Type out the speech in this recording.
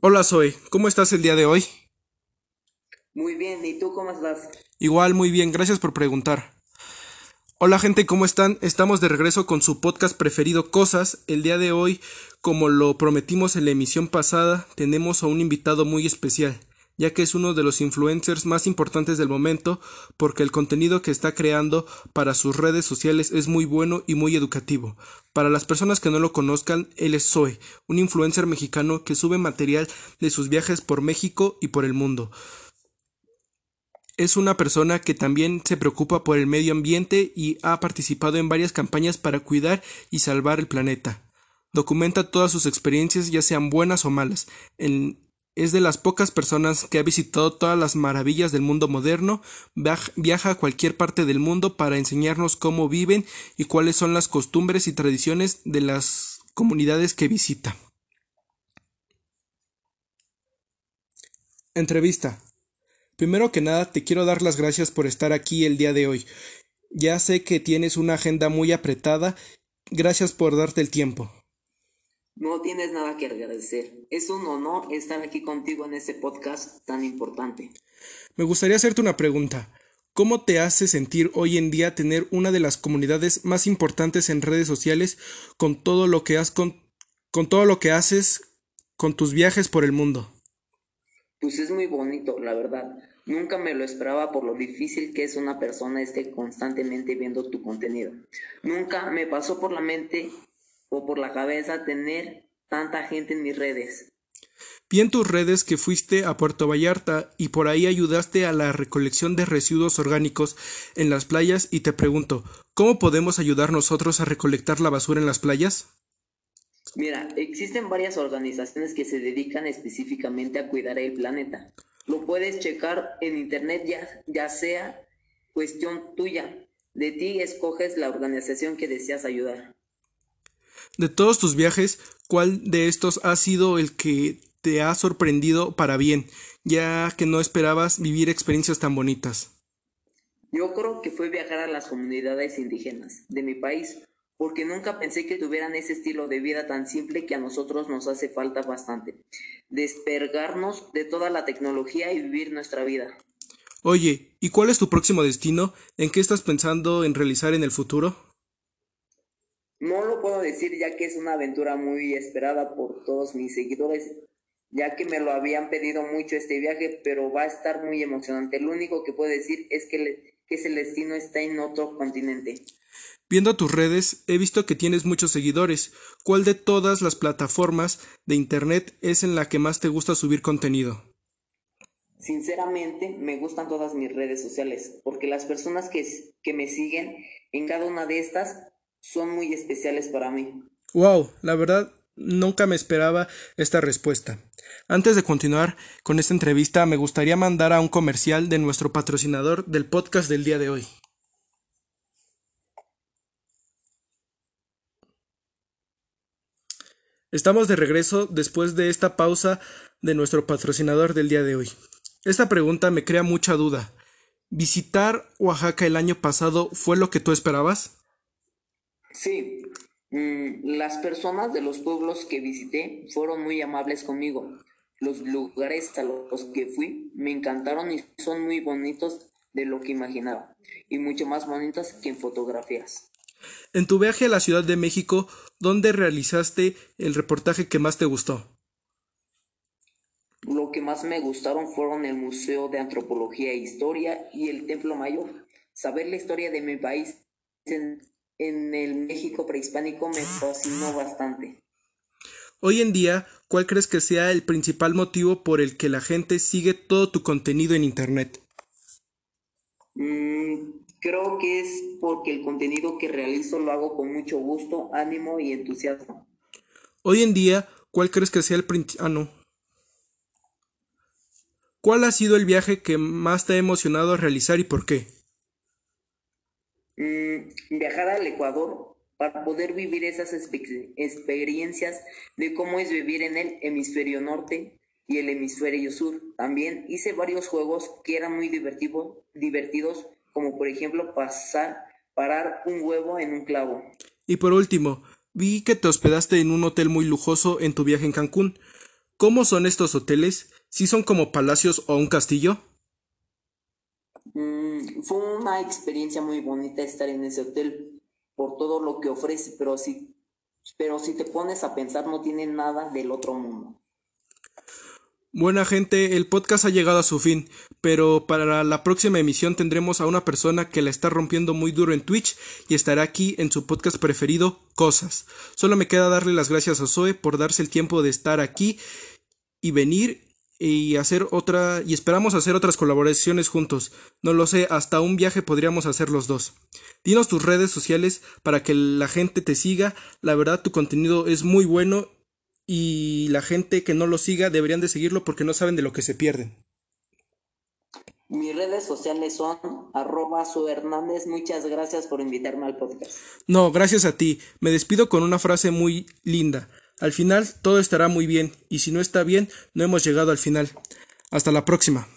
Hola Zoe, ¿cómo estás el día de hoy? Muy bien, ¿y tú cómo estás? Igual, muy bien, gracias por preguntar. Hola gente, ¿cómo están? Estamos de regreso con su podcast preferido Cosas. El día de hoy, como lo prometimos en la emisión pasada, tenemos a un invitado muy especial, ya que es uno de los influencers más importantes del momento, porque el contenido que está creando para sus redes sociales es muy bueno y muy educativo. Para las personas que no lo conozcan, él es Zoe, un influencer mexicano que sube material de sus viajes por México y por el mundo es una persona que también se preocupa por el medio ambiente y ha participado en varias campañas para cuidar y salvar el planeta. Documenta todas sus experiencias, ya sean buenas o malas. Es de las pocas personas que ha visitado todas las maravillas del mundo moderno, viaja a cualquier parte del mundo para enseñarnos cómo viven y cuáles son las costumbres y tradiciones de las comunidades que visita. Entrevista Primero que nada, te quiero dar las gracias por estar aquí el día de hoy. Ya sé que tienes una agenda muy apretada. Gracias por darte el tiempo. No tienes nada que agradecer. Es un honor estar aquí contigo en este podcast tan importante. Me gustaría hacerte una pregunta. ¿Cómo te hace sentir hoy en día tener una de las comunidades más importantes en redes sociales con todo lo que has con, con todo lo que haces con tus viajes por el mundo? Pues es muy bonito, la verdad. Nunca me lo esperaba por lo difícil que es una persona esté constantemente viendo tu contenido. Nunca me pasó por la mente o por la cabeza tener tanta gente en mis redes. Vi en tus redes que fuiste a Puerto Vallarta y por ahí ayudaste a la recolección de residuos orgánicos en las playas y te pregunto, ¿cómo podemos ayudar nosotros a recolectar la basura en las playas? Mira, existen varias organizaciones que se dedican específicamente a cuidar el planeta. Lo puedes checar en internet ya, ya sea cuestión tuya. De ti escoges la organización que deseas ayudar. De todos tus viajes, ¿cuál de estos ha sido el que te ha sorprendido para bien, ya que no esperabas vivir experiencias tan bonitas? Yo creo que fue viajar a las comunidades indígenas de mi país, porque nunca pensé que tuvieran ese estilo de vida tan simple que a nosotros nos hace falta bastante. Despergarnos de toda la tecnología y vivir nuestra vida. Oye, ¿y cuál es tu próximo destino? ¿En qué estás pensando en realizar en el futuro? No lo puedo decir ya que es una aventura muy esperada por todos mis seguidores, ya que me lo habían pedido mucho este viaje, pero va a estar muy emocionante. Lo único que puedo decir es que, que ese destino está en otro continente. Viendo tus redes, he visto que tienes muchos seguidores. ¿Cuál de todas las plataformas de Internet es en la que más te gusta subir contenido? Sinceramente, me gustan todas mis redes sociales, porque las personas que, que me siguen en cada una de estas son muy especiales para mí. Wow, la verdad, nunca me esperaba esta respuesta. Antes de continuar con esta entrevista, me gustaría mandar a un comercial de nuestro patrocinador del podcast del día de hoy. Estamos de regreso después de esta pausa de nuestro patrocinador del día de hoy. Esta pregunta me crea mucha duda. ¿Visitar Oaxaca el año pasado fue lo que tú esperabas? Sí, mm, las personas de los pueblos que visité fueron muy amables conmigo. Los lugares a los que fui me encantaron y son muy bonitos de lo que imaginaba, y mucho más bonitos que en fotografías. En tu viaje a la Ciudad de México, ¿dónde realizaste el reportaje que más te gustó? Lo que más me gustaron fueron el Museo de Antropología e Historia y el Templo Mayor. Saber la historia de mi país en, el México prehispánico me fascinó bastante. Hoy en día, ¿cuál crees que sea el principal motivo por el que la gente sigue todo tu contenido en Internet? Mm, Creo que es porque el contenido que realizo lo hago con mucho gusto, ánimo y entusiasmo. Hoy en día, ¿cuál crees que sea el ah, no. ¿Cuál ha sido el viaje que más te ha emocionado realizar y por qué? Mm, viajar al Ecuador para poder vivir esas experiencias de cómo es vivir en el hemisferio norte y el hemisferio sur. También hice varios juegos que eran muy divertidos como por ejemplo pasar, parar un huevo en un clavo. Y por último, vi que te hospedaste en un hotel muy lujoso en tu viaje en Cancún. ¿Cómo son estos hoteles? ¿Sí son como palacios o un castillo? Fue una experiencia muy bonita estar en ese hotel por todo lo que ofrece, pero si, pero si te pones a pensar no tiene nada del otro mundo. Buena gente, el podcast ha llegado a su fin, pero para la próxima emisión tendremos a una persona que la está rompiendo muy duro en Twitch y estará aquí en su podcast preferido, Cosas. Solo me queda darle las gracias a Zoe por darse el tiempo de estar aquí y venir y hacer otra y esperamos hacer otras colaboraciones juntos. No lo sé, hasta un viaje podríamos hacer los dos. Dinos tus redes sociales para que la gente te siga. La verdad tu contenido es muy bueno y la gente que no lo siga deberían de seguirlo porque no saben de lo que se pierden. Mis redes sociales son arroba su Hernández. Muchas gracias por invitarme al podcast. No, gracias a ti. Me despido con una frase muy linda. Al final todo estará muy bien y si no está bien, no hemos llegado al final. Hasta la próxima.